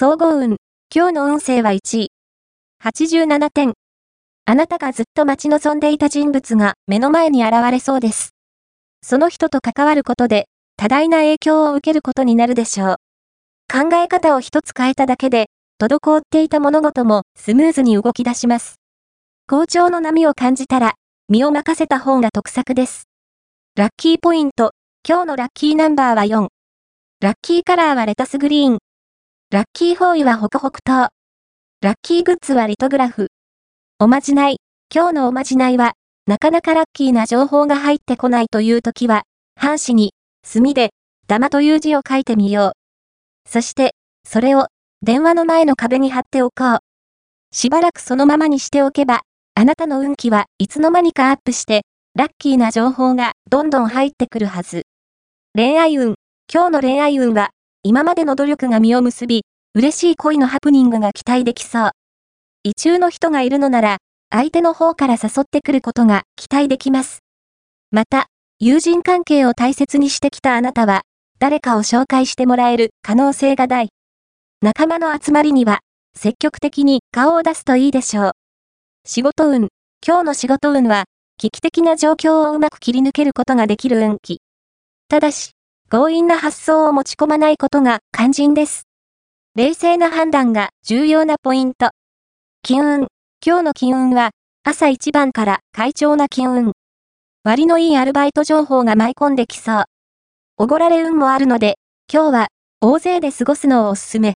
総合運。今日の運勢は1位。87点。あなたがずっと待ち望んでいた人物が目の前に現れそうです。その人と関わることで、多大な影響を受けることになるでしょう。考え方を一つ変えただけで、滞っていた物事もスムーズに動き出します。好調の波を感じたら、身を任せた方が得策です。ラッキーポイント。今日のラッキーナンバーは4。ラッキーカラーはレタスグリーン。ラッキーフォーイはホクホク糖。ラッキーグッズはリトグラフ。おまじない。今日のおまじないは、なかなかラッキーな情報が入ってこないという時は、半紙に、墨で、玉という字を書いてみよう。そして、それを、電話の前の壁に貼っておこう。しばらくそのままにしておけば、あなたの運気はいつの間にかアップして、ラッキーな情報がどんどん入ってくるはず。恋愛運。今日の恋愛運は、今までの努力が実を結び、嬉しい恋のハプニングが期待できそう。異中の人がいるのなら、相手の方から誘ってくることが期待できます。また、友人関係を大切にしてきたあなたは、誰かを紹介してもらえる可能性が大。仲間の集まりには、積極的に顔を出すといいでしょう。仕事運。今日の仕事運は、危機的な状況をうまく切り抜けることができる運気。ただし、強引な発想を持ち込まないことが肝心です。冷静な判断が重要なポイント。金運。今日の金運は、朝一番から快調な金運。割のいいアルバイト情報が舞い込んできそう。おごられ運もあるので、今日は、大勢で過ごすのをおすすめ。